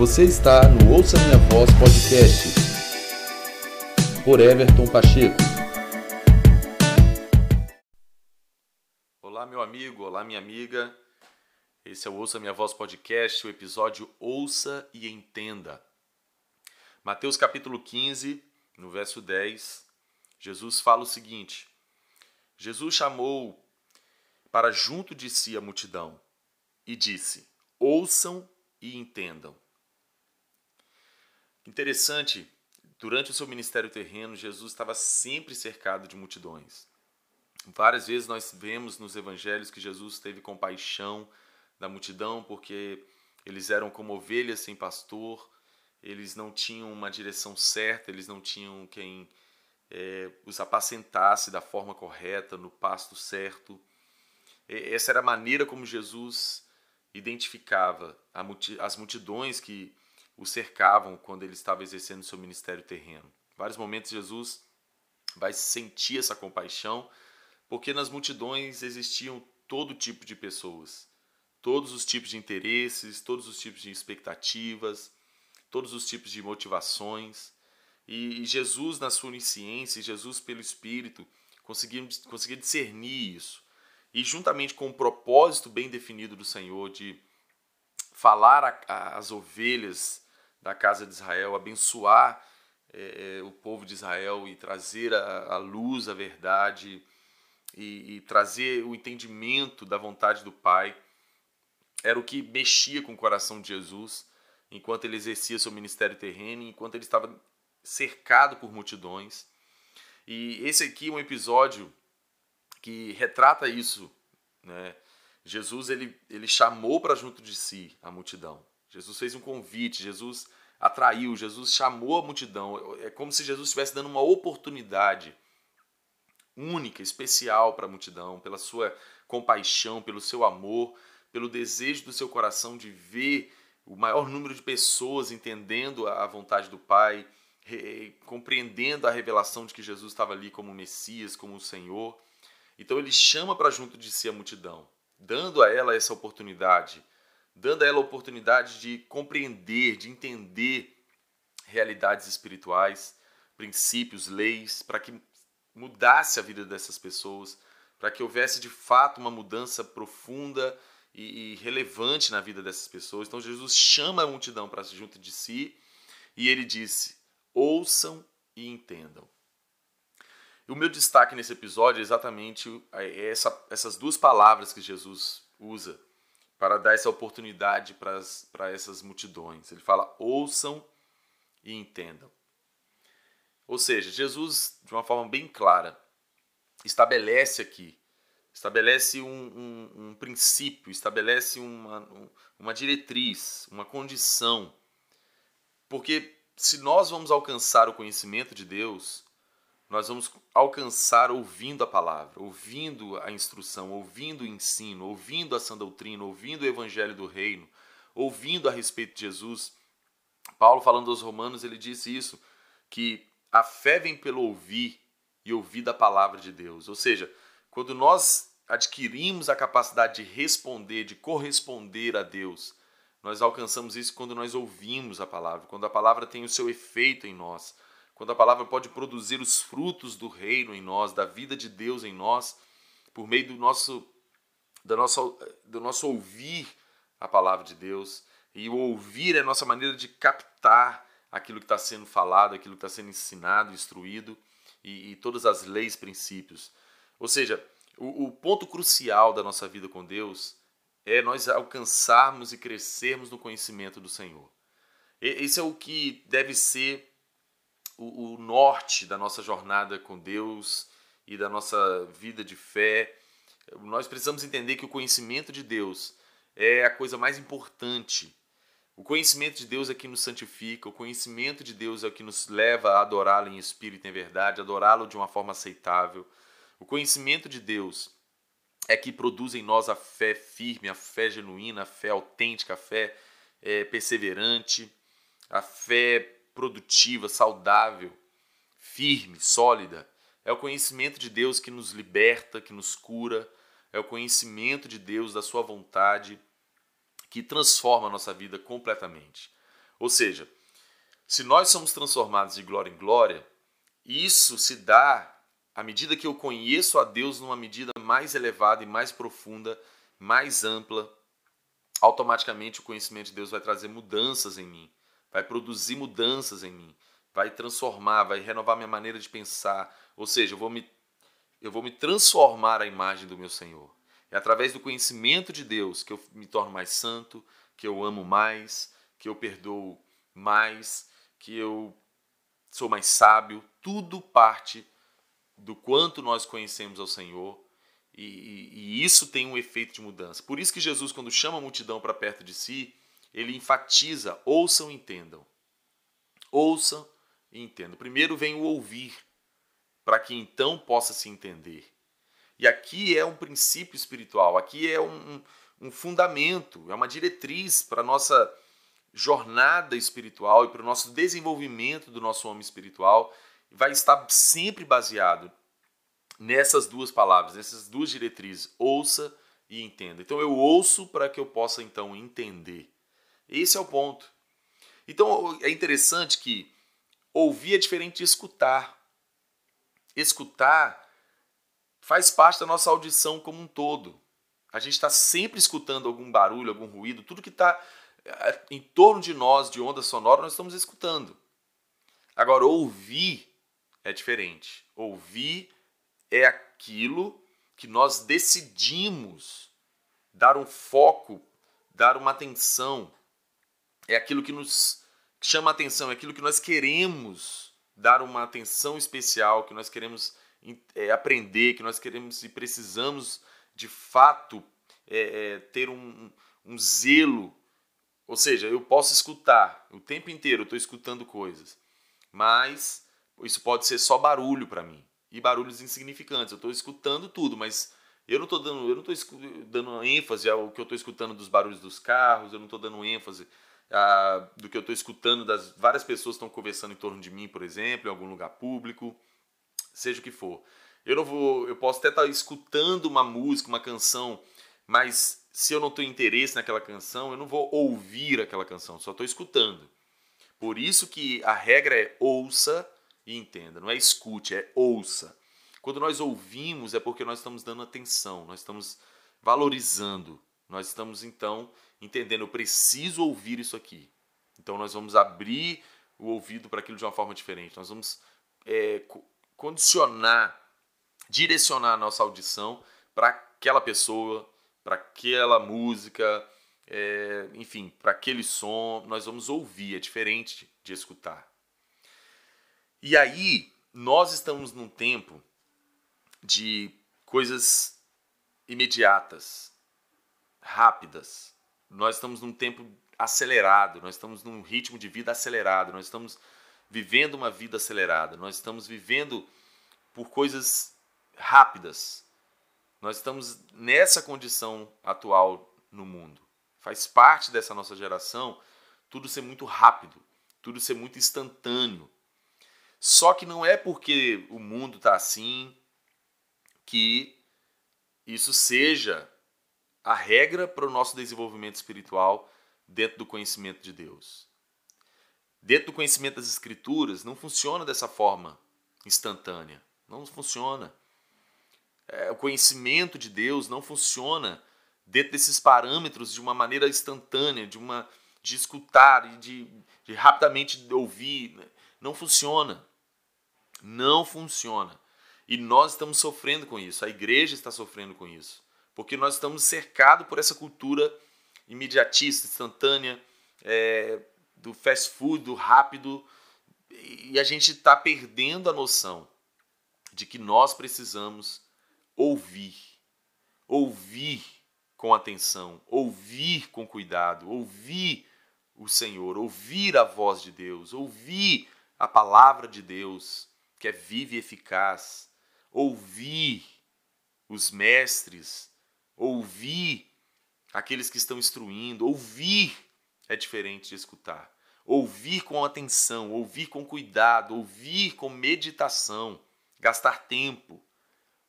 Você está no Ouça Minha Voz Podcast por Everton Pacheco. Olá, meu amigo, olá, minha amiga. Esse é o Ouça Minha Voz Podcast, o episódio Ouça e Entenda. Mateus capítulo 15, no verso 10, Jesus fala o seguinte: Jesus chamou para junto de si a multidão e disse: Ouçam e entendam. Interessante, durante o seu ministério terreno, Jesus estava sempre cercado de multidões. Várias vezes nós vemos nos evangelhos que Jesus teve compaixão da multidão porque eles eram como ovelhas sem pastor, eles não tinham uma direção certa, eles não tinham quem é, os apacentasse da forma correta, no pasto certo. Essa era a maneira como Jesus identificava as multidões que o cercavam quando ele estava exercendo seu ministério terreno. Em vários momentos Jesus vai sentir essa compaixão, porque nas multidões existiam todo tipo de pessoas, todos os tipos de interesses, todos os tipos de expectativas, todos os tipos de motivações. E Jesus, na sua onisciência, Jesus pelo Espírito, conseguia, conseguia discernir isso. E juntamente com o propósito bem definido do Senhor de falar às ovelhas da casa de Israel, abençoar é, o povo de Israel e trazer a, a luz, a verdade e, e, trazer o entendimento da vontade do Pai. Era o que mexia com o coração de Jesus enquanto ele exercia seu ministério terreno, enquanto ele estava cercado por multidões. E esse aqui é um episódio que retrata isso. Né? Jesus ele, ele chamou para junto de si a multidão. Jesus fez um convite, Jesus atraiu, Jesus chamou a multidão. É como se Jesus estivesse dando uma oportunidade única, especial para a multidão, pela sua compaixão, pelo seu amor, pelo desejo do seu coração de ver o maior número de pessoas entendendo a vontade do Pai, compreendendo a revelação de que Jesus estava ali como Messias, como o Senhor. Então ele chama para junto de si a multidão, dando a ela essa oportunidade dando a ela a oportunidade de compreender, de entender realidades espirituais, princípios, leis, para que mudasse a vida dessas pessoas, para que houvesse de fato uma mudança profunda e, relevante na vida dessas pessoas. Então Jesus chama a multidão para junto de si e ele disse: ouçam e entendam. E o meu destaque nesse episódio é exatamente essa, essas duas palavras que Jesus usa para dar essa oportunidade para essas multidões. Ele fala: ouçam e entendam. Ou seja, Jesus, de uma forma bem clara, estabelece aqui, estabelece um, um, um princípio, estabelece uma, uma diretriz, uma condição. Porque se nós vamos alcançar o conhecimento de Deus, nós vamos alcançar ouvindo a palavra, ouvindo a instrução, ouvindo o ensino, ouvindo a sã doutrina, ouvindo o evangelho do reino, ouvindo a respeito de Jesus. Paulo, falando aos Romanos, ele disse isso, que a fé vem pelo ouvir e ouvir da palavra de Deus. Ou seja, quando nós adquirimos a capacidade de responder, de corresponder a Deus, nós alcançamos isso quando nós ouvimos a palavra, quando a palavra tem o seu efeito em nós quando a palavra pode produzir os frutos do reino em nós, da vida de Deus em nós, por meio do nosso, do nosso, do nosso ouvir a palavra de Deus. E o ouvir é a nossa maneira de captar aquilo que está sendo falado, aquilo que está sendo ensinado, instruído, e, e, todas as leis, princípios. Ou seja, o, o ponto crucial da nossa vida com Deus é nós alcançarmos e crescermos no conhecimento do Senhor. Esse é o que deve ser o, o norte da nossa jornada com Deus e da nossa vida de fé. Nós precisamos entender que o conhecimento de Deus é a coisa mais importante. O conhecimento de Deus é que nos santifica, o conhecimento de Deus é o que nos leva a adorá-lo em espírito e em verdade, adorá-lo de uma forma aceitável. O conhecimento de Deus é que produz em nós a fé firme, a fé genuína, a fé autêntica, a fé é, perseverante, a fé produtiva, saudável, firme, sólida. É o conhecimento de Deus que nos liberta, que nos cura. É o conhecimento de Deus, da Sua vontade, que transforma a nossa vida completamente. Ou seja, se nós somos transformados de glória em glória, isso se dá à medida que eu conheço a Deus numa medida mais elevada e mais profunda, mais ampla. Automaticamente o conhecimento de Deus vai trazer mudanças em mim, vai produzir mudanças em mim, vai transformar, vai renovar minha maneira de pensar. Ou seja, eu vou me, eu vou me transformar à imagem do meu Senhor. É através do conhecimento de Deus que eu me torno mais santo, que eu amo mais, que eu perdoo mais, que eu sou mais sábio. Tudo parte do quanto nós conhecemos ao Senhor e, e, e isso tem um efeito de mudança. Por isso que Jesus, quando chama a multidão para perto de si, ele enfatiza: ouçam e entendam. Ouçam e entendam. Primeiro vem o ouvir, para que então possa se entender. E aqui é um princípio espiritual, aqui é um, um fundamento, é uma diretriz para a nossa jornada espiritual e para o nosso desenvolvimento do nosso homem espiritual. Vai estar sempre baseado nessas duas palavras, nessas duas diretrizes: ouça e entenda. Então eu ouço para que eu possa então entender. Esse é o ponto. Então é interessante que ouvir é diferente de escutar. Escutar faz parte da nossa audição como um todo. A gente está sempre escutando algum barulho, algum ruído, tudo que está eh, em torno de nós de onda sonora, nós estamos escutando. Agora, ouvir é diferente. Ouvir é aquilo que nós decidimos dar um foco, dar uma atenção. É aquilo que nos chama atenção, é aquilo que nós queremos dar uma atenção especial, que nós queremos é, aprender, que nós queremos e precisamos de fato é, é, ter um, um zelo. Ou seja, eu posso escutar o tempo inteiro, eu estou escutando coisas, mas isso pode ser só barulho para mim e barulhos insignificantes. Eu estou escutando tudo, mas eu não estou dando, eu não dando ênfase ao que eu estou escutando dos barulhos dos carros, eu não estou dando ênfase a, do que eu estou escutando das várias pessoas estão conversando em torno de mim, por exemplo, em algum lugar público seja o que for. Eu não vou, eu posso até estar escutando uma música, uma canção, mas se eu não tenho interesse naquela canção, eu não vou ouvir aquela canção, só estou escutando. Por isso que a regra é ouça e entenda, não é escute, é ouça. Quando nós ouvimos é porque nós estamos dando atenção, nós estamos valorizando, nós estamos então entendendo, eu preciso ouvir isso aqui. Então nós vamos abrir o ouvido para aquilo de uma forma diferente, nós vamos é, condicionar, direcionar a nossa audição para aquela pessoa, para aquela música, é, enfim, para aquele som. Nós vamos ouvir, é diferente de escutar. E aí, nós estamos num tempo de coisas imediatas, rápidas. Nós estamos num tempo acelerado, nós estamos num ritmo de vida acelerado, nós estamos vivendo uma vida acelerada, nós estamos vivendo por coisas rápidas. Nós estamos nessa condição atual no mundo. Faz parte dessa nossa geração tudo ser muito rápido, tudo ser muito instantâneo. Só que não é porque o mundo está assim que isso seja a regra para o nosso desenvolvimento espiritual dentro do conhecimento de Deus dentro do conhecimento das escrituras, não funciona dessa forma instantânea. Não funciona. É, o conhecimento de Deus não funciona dentro desses parâmetros de uma maneira instantânea, de uma de escutar e de, de rapidamente ouvir. Não funciona. Não funciona. E nós estamos sofrendo com isso. A igreja está sofrendo com isso. Porque nós estamos cercados por essa cultura imediatista, instantânea, é, do fast food, do rápido, e a gente está perdendo a noção de que nós precisamos ouvir, ouvir com atenção, ouvir com cuidado, ouvir o Senhor, ouvir a voz de Deus, ouvir a palavra de Deus, que é viva e eficaz, ouvir os mestres, ouvir aqueles que estão instruindo, ouvir é diferente de escutar. Ouvir com atenção, ouvir com cuidado, ouvir com meditação, gastar tempo,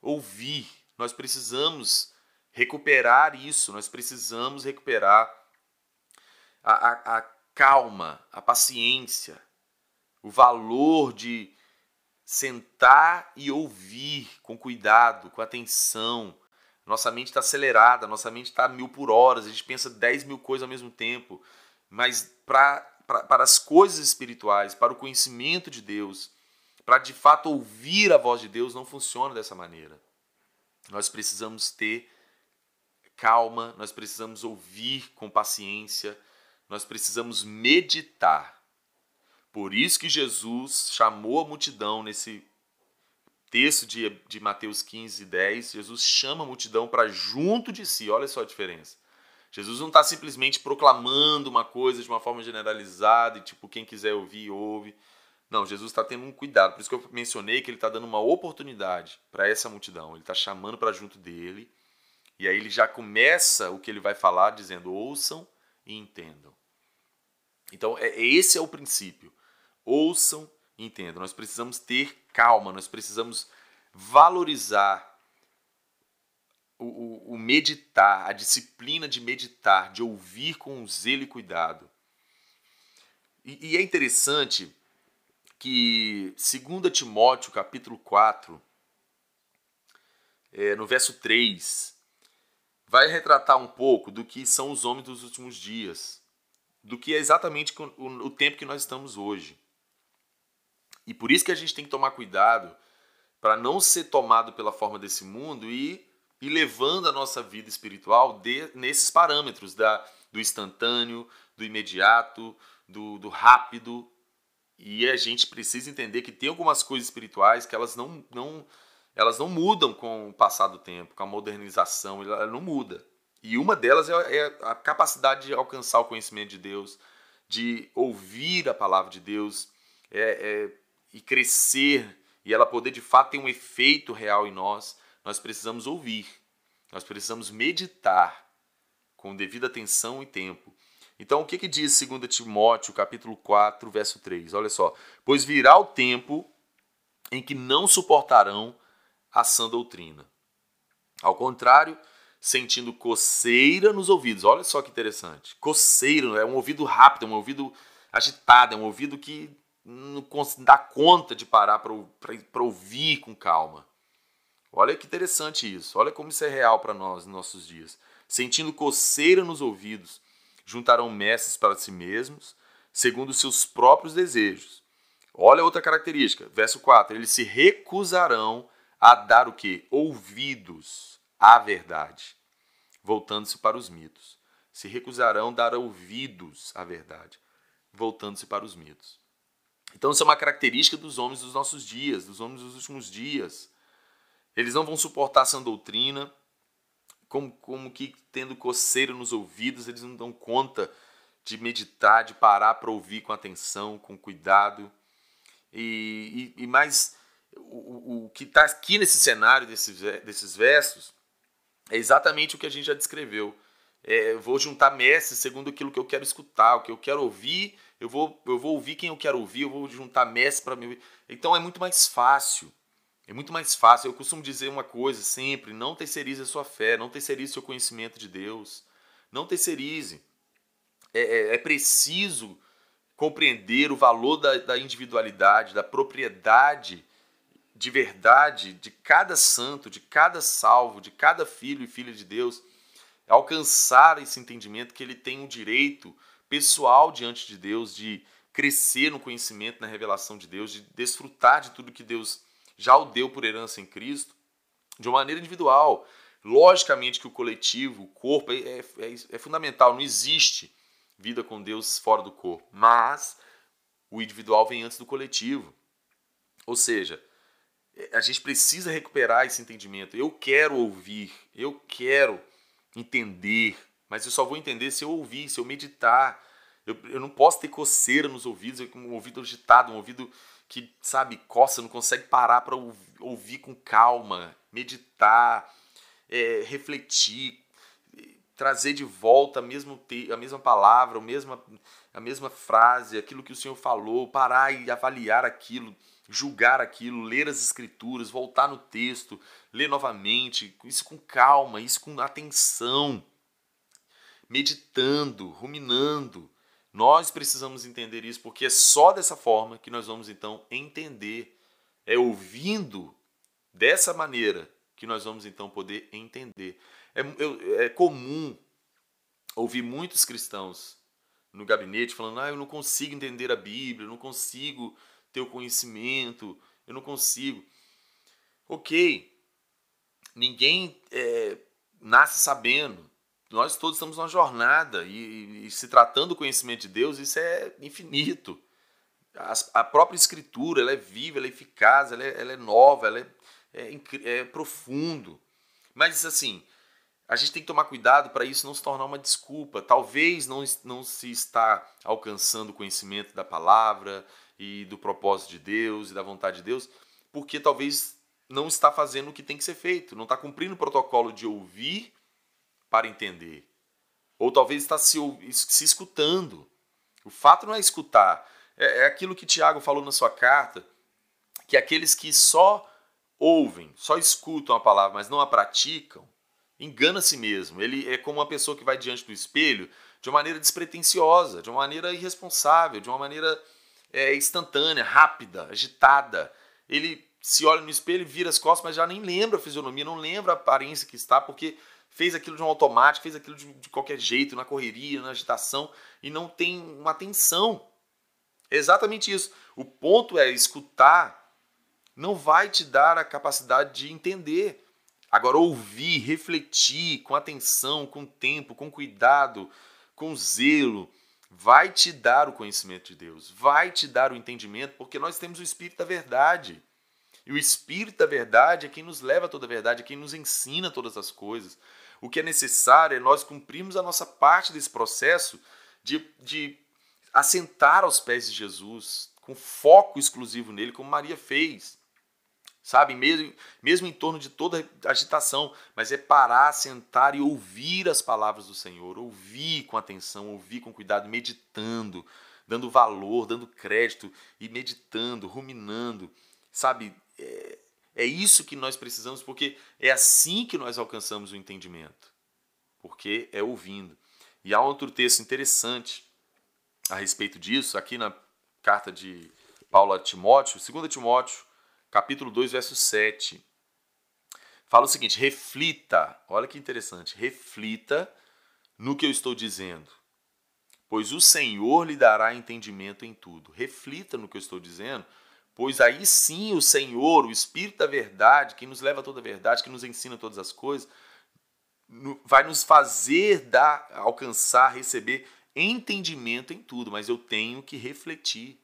ouvir. Nós precisamos recuperar isso, nós precisamos recuperar a, a, a calma, a paciência, o valor de sentar e ouvir com cuidado, com atenção. Nossa mente está acelerada, nossa mente está mil por horas, a gente pensa dez mil coisas ao mesmo tempo. Mas pra, pra, para as coisas espirituais, para o conhecimento de Deus, para de fato ouvir a voz de Deus, não funciona dessa maneira. Nós precisamos ter calma, nós precisamos ouvir com paciência, nós precisamos meditar. Por isso que Jesus chamou a multidão nesse texto de, de Mateus 15, 10. Jesus chama a multidão para junto de si. Olha só a diferença. Jesus não está simplesmente proclamando uma coisa de uma forma generalizada e tipo, quem quiser ouvir, ouve. Não, Jesus está tendo um cuidado. Por isso que eu mencionei que ele está dando uma oportunidade para essa multidão. Ele está chamando para junto dele. E aí ele já começa o que ele vai falar dizendo: ouçam e entendam. Então, é, esse é o princípio. Ouçam e entendam. Nós precisamos ter calma, nós precisamos valorizar o, o, o, meditar, a disciplina de meditar, de ouvir com zelo e cuidado. E, e é interessante que 2 Timóteo capítulo 4, é, no verso 3, vai retratar um pouco do que são os homens dos últimos dias do que é exatamente o, tempo que nós estamos hoje. E por isso que a gente tem que tomar cuidado para não ser tomado pela forma desse mundo e ir levando a nossa vida espiritual de, nesses parâmetros da, do instantâneo, do imediato, do, do rápido. E a gente precisa entender que tem algumas coisas espirituais que elas não, não, elas não mudam com o passar do tempo, com a modernização, ela não muda. E uma delas é, é a capacidade de alcançar o conhecimento de Deus, de ouvir a palavra de Deus é, é, e crescer e ela poder de fato ter um efeito real em nós, nós precisamos ouvir, nós precisamos meditar com devida atenção e tempo. Então, o que, que diz 2 Timóteo, capítulo 4, verso 3? Olha só. Pois virá o tempo em que não suportarão a sã doutrina. Ao contrário, sentindo coceira nos ouvidos. Olha só que interessante. Coceira é um ouvido rápido, é um ouvido agitado, é um ouvido que não dá conta de parar para ouvir com calma. Olha que interessante isso. Olha como isso é real para nós nos nossos dias. Sentindo coceira nos ouvidos, juntarão mestres para si mesmos, segundo seus próprios desejos. Olha outra característica, verso 4. Eles se recusarão a dar o que? Ouvidos à verdade, voltando-se para os mitos. Se recusarão dar ouvidos à verdade, voltando-se para os mitos. Então, isso é uma característica dos homens dos nossos dias, dos homens dos últimos dias. Eles não vão suportar essa doutrina, como, como que tendo coceira nos ouvidos, eles não dão conta de meditar, de parar para ouvir com atenção, com cuidado. E, e, e mais, o, o que está aqui nesse cenário desses, desses versos é exatamente o que a gente já descreveu. É, vou juntar mestres segundo aquilo que eu quero escutar, o que eu quero ouvir, eu vou, eu vou ouvir quem eu quero ouvir, eu vou juntar mestres para ouvir. Então é muito mais fácil. É muito mais fácil. Eu costumo dizer uma coisa sempre: não terceirize a sua fé, não terceirize o seu conhecimento de Deus. Não terceirize. É, é, é preciso compreender o valor da, da individualidade, da propriedade de verdade de cada santo, de cada salvo, de cada filho e filha de Deus, alcançar esse entendimento que ele tem um direito pessoal diante de Deus de crescer no conhecimento, na revelação de Deus, de desfrutar de tudo que Deus já o deu por herança em Cristo, de uma maneira individual. Logicamente que o coletivo, o corpo, é, é, é fundamental, não existe vida com Deus fora do corpo, mas o individual vem antes do coletivo. Ou seja, a gente precisa recuperar esse entendimento. Eu quero ouvir, eu quero entender, mas eu só vou entender se eu ouvir, se eu meditar. Eu, eu não posso ter coceira nos ouvidos, um ouvido agitado, um ouvido que, sabe, coça, não consegue parar para ouvir com calma, meditar, é, refletir, trazer de volta a, mesmo a mesma palavra, a mesma, a mesma frase, aquilo que o Senhor falou, parar e avaliar aquilo julgar aquilo, ler as escrituras, voltar no texto, ler novamente, isso com calma, isso com atenção, meditando, ruminando, Nós precisamos entender isso, porque é só dessa forma que nós vamos então entender. É ouvindo dessa maneira que nós vamos então poder entender. É, é comum ouvir muitos cristãos no gabinete falando: ah, eu não consigo entender a Bíblia, eu não consigo ter o conhecimento, eu não consigo. Ok, ninguém é, nasce sabendo. Nós todos estamos numa jornada e, e, se tratando do conhecimento de Deus, isso é infinito. A, a própria Escritura, ela é viva, ela é eficaz, ela é, ela é nova, ela é, é, é profundo. Mas assim, a gente tem que tomar cuidado para isso não se tornar uma desculpa. Talvez não, não se está alcançando o conhecimento da palavra e do propósito de Deus e da vontade de Deus, porque talvez não está fazendo o que tem que ser feito, não está cumprindo o protocolo de ouvir para entender. Ou talvez está se, se escutando. O fato não é escutar. É, é aquilo que Tiago falou na sua carta, que aqueles que só ouvem, só escutam a palavra, mas não a praticam, engana a si mesmo. Ele é como uma pessoa que vai diante do espelho de uma maneira despretensiosa, de uma maneira irresponsável, de uma maneira é, instantânea, rápida, agitada. Ele se olha no espelho, vira as costas, mas já nem lembra a fisionomia, não lembra a aparência que está, porque fez aquilo de um automático, fez aquilo de, de qualquer jeito, na correria, na agitação, e não tem uma atenção. É exatamente isso. O ponto é escutar não vai te dar a capacidade de entender. Agora, ouvir, refletir com atenção, com tempo, com cuidado, com zelo, vai te dar o conhecimento de Deus, vai te dar o entendimento, porque nós temos o Espírito da Verdade. E o Espírito da Verdade é quem nos leva a toda a verdade, é quem nos ensina todas as coisas. O que é necessário é nós cumprirmos a nossa parte desse processo de, de assentar aos pés de Jesus, com foco exclusivo nele, como Maria fez. Sabe, mesmo, mesmo em torno de toda agitação, mas é parar, sentar e ouvir as palavras do Senhor, ouvir com atenção, ouvir com cuidado, meditando, dando valor, dando crédito e meditando, ruminando, sabe? É, é isso que nós precisamos, porque é assim que nós alcançamos o entendimento. Porque é ouvindo. E há outro texto interessante a respeito disso, aqui na carta de Paulo a Timóteo, 2 Timóteo, capítulo 2, verso 7. Fala o seguinte: reflita, olha que interessante, reflita no que eu estou dizendo, pois o Senhor lhe dará entendimento em tudo. Reflita no que eu estou dizendo, Pois aí sim o Senhor, o Espírito da verdade, que nos leva a toda a verdade, que nos ensina todas as coisas, vai nos fazer dar, alcançar, receber entendimento em tudo, mas eu tenho que refletir.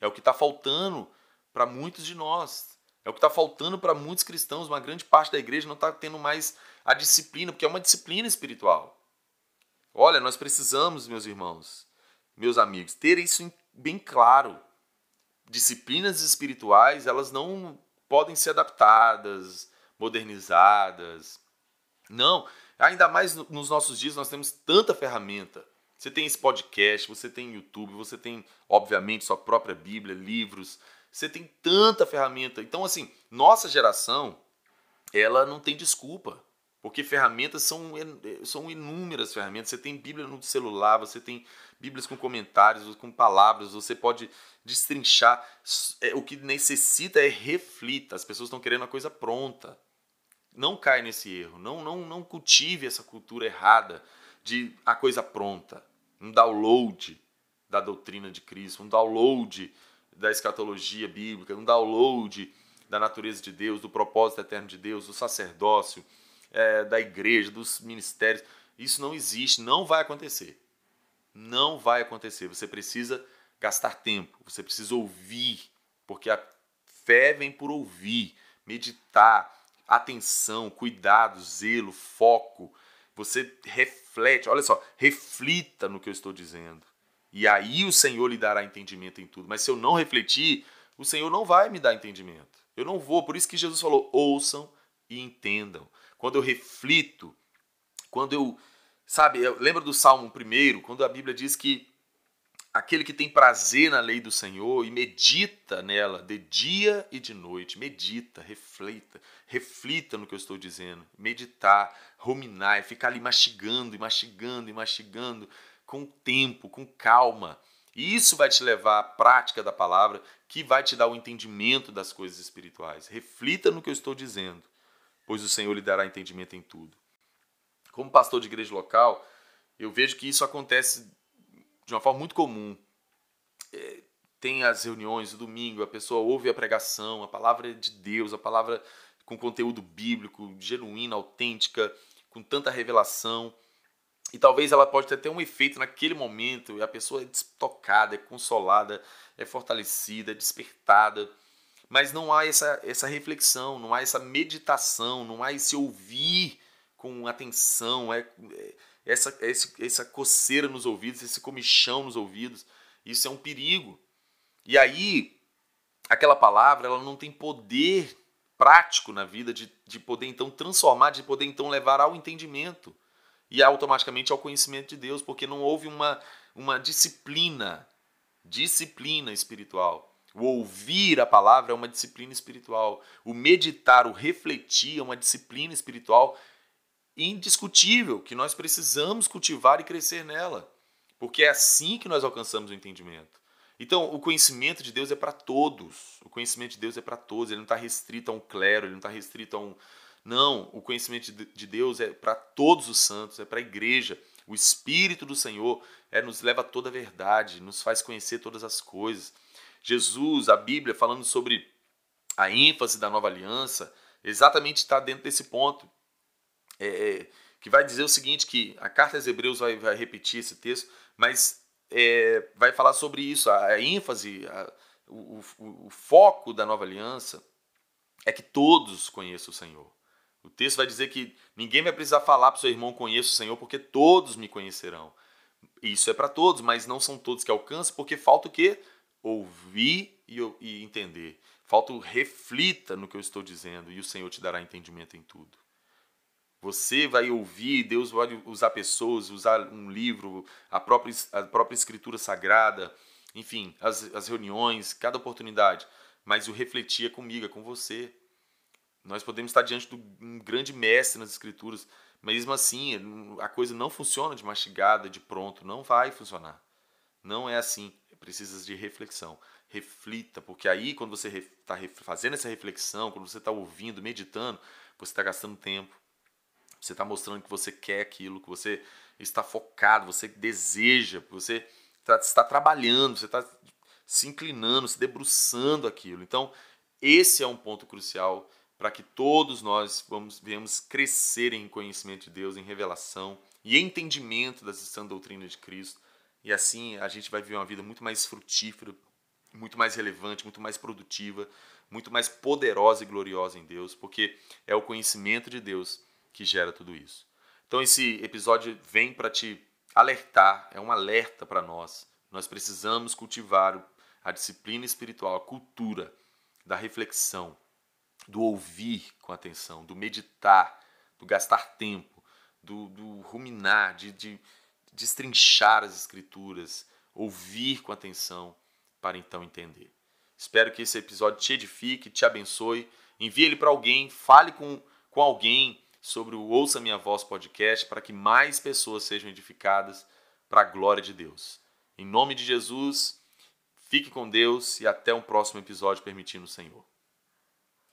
É o que está faltando para muitos de nós. É o que está faltando para muitos cristãos. Uma grande parte da igreja não está tendo mais a disciplina, porque é uma disciplina espiritual. Olha, nós precisamos, meus irmãos, meus amigos, ter isso bem claro disciplinas espirituais elas não podem ser adaptadas, modernizadas. Não, ainda mais nos nossos dias nós temos tanta ferramenta. Você tem esse podcast, você tem YouTube, você tem, obviamente, sua própria Bíblia, livros. Você tem tanta ferramenta. Então, assim, nossa geração, ela não tem desculpa. Porque ferramentas são, são inúmeras ferramentas. Você tem Bíblia no celular, você tem Bíblias com comentários, com palavras, você pode destrinchar. É, o que necessita é reflita. As pessoas estão querendo a coisa pronta. Não cai nesse erro. Não, não, não cultive essa cultura errada de a coisa pronta. Um download da doutrina de Cristo, um download da escatologia bíblica, um download da natureza de Deus, do propósito eterno de Deus, do sacerdócio é, da igreja, dos ministérios. Isso não existe, não vai acontecer. Não vai acontecer. Você precisa gastar tempo, você precisa ouvir, porque a fé vem por ouvir, meditar, atenção, cuidado, zelo, foco. Você reflete, olha só, reflita no que eu estou dizendo. E aí o Senhor lhe dará entendimento em tudo. Mas se eu não refletir, o Senhor não vai me dar entendimento. Eu não vou. Por isso que Jesus falou: ouçam e entendam quando eu reflito, quando eu, sabe, eu lembro do Salmo 1, quando a Bíblia diz que aquele que tem prazer na lei do Senhor e medita nela de dia e de noite, medita, reflita, reflita no que eu estou dizendo, meditar, ruminar, é ficar ali mastigando e mastigando e mastigando, com tempo, com calma. E isso vai te levar à prática da palavra, que vai te dar o entendimento das coisas espirituais. Reflita no que eu estou dizendo, pois o Senhor lhe dará entendimento em tudo. Como pastor de igreja local, eu vejo que isso acontece de uma forma muito comum. É, tem as reuniões, o domingo, a pessoa ouve a pregação, a palavra de Deus, a palavra com conteúdo bíblico, genuína, autêntica, com tanta revelação. E talvez ela pode ter um efeito naquele momento, e a pessoa é tocada, é consolada, é fortalecida, é despertada. Mas não há essa, essa reflexão, não há essa meditação, não há esse ouvir com atenção, é, é essa, essa coceira nos ouvidos, esse comichão nos ouvidos. Isso é um perigo. E aí, aquela palavra ela não tem poder prático na vida de, de poder então transformar, de poder então levar ao entendimento e automaticamente ao conhecimento de Deus, porque não houve uma, uma disciplina, disciplina espiritual. O ouvir a palavra é uma disciplina espiritual. O meditar, o refletir é uma disciplina espiritual indiscutível que nós precisamos cultivar e crescer nela, porque é assim que nós alcançamos o entendimento. Então, o conhecimento de Deus é para todos. O conhecimento de Deus é para todos. Ele não está restrito a um clero, ele não está restrito a um. Não, o conhecimento de Deus é para todos os santos, é para a igreja. O Espírito do Senhor é, nos leva a toda a verdade, nos faz conhecer todas as coisas. Jesus, a Bíblia, falando sobre a ênfase da nova aliança, exatamente está dentro desse ponto. É, é, que vai dizer o seguinte: que a carta aos Hebreus vai, vai repetir esse texto, mas é, vai falar sobre isso. A, a ênfase, a, o, o, o, foco da nova aliança é que todos conheçam o Senhor. O texto vai dizer que ninguém vai precisar falar para o seu irmão conheça o Senhor, porque todos me conhecerão. Isso é para todos, mas não são todos que alcançam, porque falta o quê? Ouvir e, e entender. Falta o reflita no que eu estou dizendo e o Senhor te dará entendimento em tudo. Você vai ouvir, Deus vai usar pessoas, usar um livro, a própria, a própria escritura sagrada, enfim, as, as reuniões, cada oportunidade. Mas o refletir é comigo, é com você. Nós podemos estar diante de um grande mestre nas escrituras, mas mesmo assim a coisa não funciona de mastigada, de pronto, não vai funcionar. Não é assim, precisa de reflexão. Reflita, porque aí quando você está fazendo essa reflexão, quando você está ouvindo, meditando, você está gastando tempo, você está mostrando que você quer aquilo, que você está focado, você deseja, você tá, está trabalhando, você está se inclinando, se debruçando aquilo. Então, esse é um ponto crucial para que todos nós vamos, venhamos crescer em conhecimento de Deus, em revelação e entendimento da sã doutrina de Cristo. E assim a gente vai viver uma vida muito mais frutífera, muito mais relevante, muito mais produtiva, muito mais poderosa e gloriosa em Deus, porque é o conhecimento de Deus que gera tudo isso. Então esse episódio vem para te alertar, é um alerta para nós. Nós precisamos cultivar a disciplina espiritual, a cultura da reflexão, do ouvir com atenção, do meditar, do gastar tempo, do, do ruminar, de, de destrinchar as escrituras, ouvir com atenção para então entender. Espero que esse episódio te edifique, te abençoe. Envie ele para alguém, fale com, com alguém sobre o Ouça Minha Voz podcast para que mais pessoas sejam edificadas para a glória de Deus. Em nome de Jesus, fique com Deus e até um próximo episódio, permitindo o Senhor.